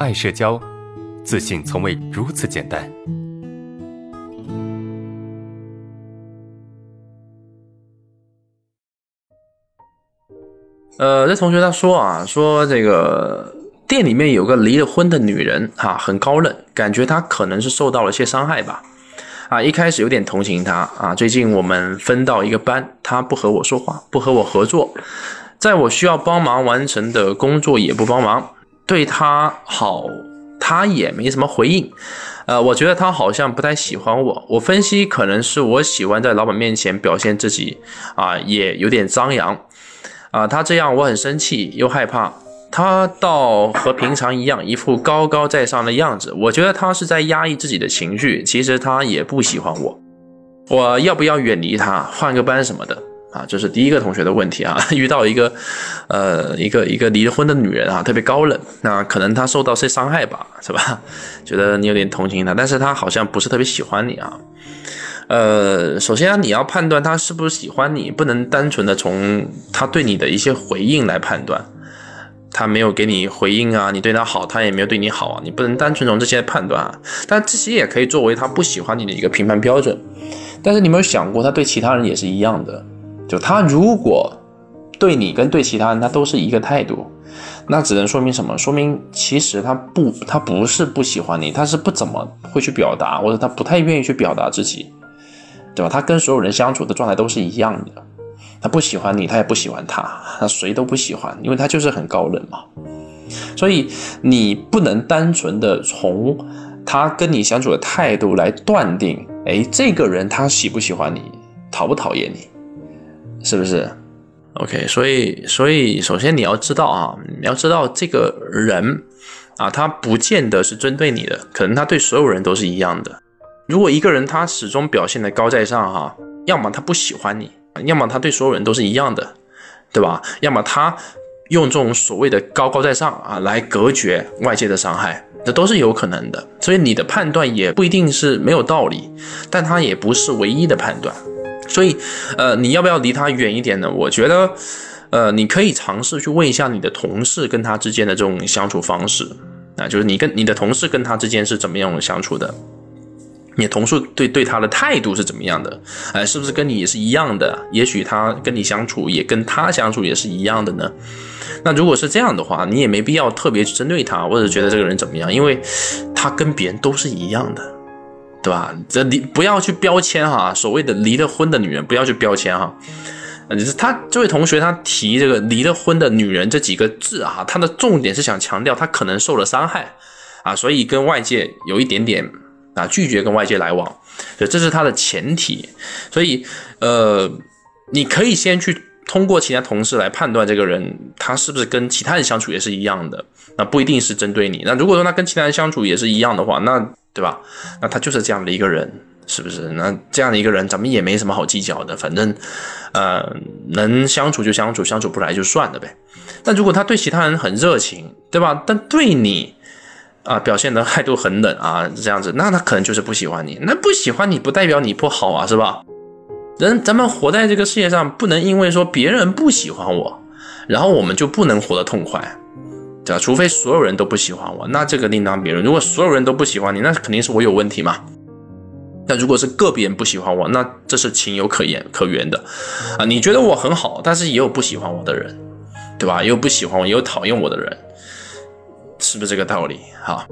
爱社交，自信从未如此简单。呃，这同学他说啊，说这个店里面有个离了婚的女人，哈，很高冷，感觉她可能是受到了些伤害吧。啊，一开始有点同情她啊。最近我们分到一个班，她不和我说话，不和我合作，在我需要帮忙完成的工作也不帮忙。对他好，他也没什么回应。呃，我觉得他好像不太喜欢我。我分析可能是我喜欢在老板面前表现自己，啊，也有点张扬。啊，他这样我很生气又害怕。他倒和平常一样，一副高高在上的样子。我觉得他是在压抑自己的情绪。其实他也不喜欢我。我要不要远离他，换个班什么的？啊，这是第一个同学的问题啊，遇到一个，呃，一个一个离婚的女人啊，特别高冷，那可能她受到些伤害吧，是吧？觉得你有点同情她，但是她好像不是特别喜欢你啊。呃，首先你要判断她是不是喜欢你，不能单纯的从她对你的一些回应来判断。她没有给你回应啊，你对她好，她也没有对你好啊，你不能单纯从这些判断啊。但这些也可以作为她不喜欢你的一个评判标准。但是你没有想过，她对其他人也是一样的？就他如果对你跟对其他人他都是一个态度，那只能说明什么？说明其实他不他不是不喜欢你，他是不怎么会去表达，或者他不太愿意去表达自己，对吧？他跟所有人相处的状态都是一样的，他不喜欢你，他也不喜欢他，他谁都不喜欢，因为他就是很高冷嘛。所以你不能单纯的从他跟你相处的态度来断定，哎，这个人他喜不喜欢你，讨不讨厌你。是不是？OK，所以，所以，首先你要知道啊，你要知道这个人啊，他不见得是针对你的，可能他对所有人都是一样的。如果一个人他始终表现的高在上哈，要么他不喜欢你，要么他对所有人都是一样的，对吧？要么他用这种所谓的高高在上啊来隔绝外界的伤害，这都是有可能的。所以你的判断也不一定是没有道理，但他也不是唯一的判断。所以，呃，你要不要离他远一点呢？我觉得，呃，你可以尝试去问一下你的同事跟他之间的这种相处方式，啊，就是你跟你的同事跟他之间是怎么样相处的？你同事对对他的态度是怎么样的？哎，是不是跟你也是一样的？也许他跟你相处也跟他相处也是一样的呢？那如果是这样的话，你也没必要特别去针对他，或者觉得这个人怎么样，因为他跟别人都是一样的。对吧？这离不要去标签哈，所谓的离了婚的女人不要去标签哈。呃，是他这位同学他提这个离了婚的女人这几个字啊，他的重点是想强调他可能受了伤害啊，所以跟外界有一点点啊拒绝跟外界来往，所以这是他的前提。所以呃，你可以先去通过其他同事来判断这个人他是不是跟其他人相处也是一样的，那不一定是针对你。那如果说他跟其他人相处也是一样的话，那对吧？那他就是这样的一个人，是不是？那这样的一个人，咱们也没什么好计较的。反正，呃，能相处就相处，相处不来就算了呗。但如果他对其他人很热情，对吧？但对你啊，表现的态度很冷啊，这样子，那他可能就是不喜欢你。那不喜欢你不代表你不好啊，是吧？人咱们活在这个世界上，不能因为说别人不喜欢我，然后我们就不能活得痛快。对吧？除非所有人都不喜欢我，那这个另当别论。如果所有人都不喜欢你，那肯定是我有问题嘛。那如果是个别人不喜欢我，那这是情有可原可原的啊。你觉得我很好，但是也有不喜欢我的人，对吧？也有不喜欢我，也有讨厌我的人，是不是这个道理？好。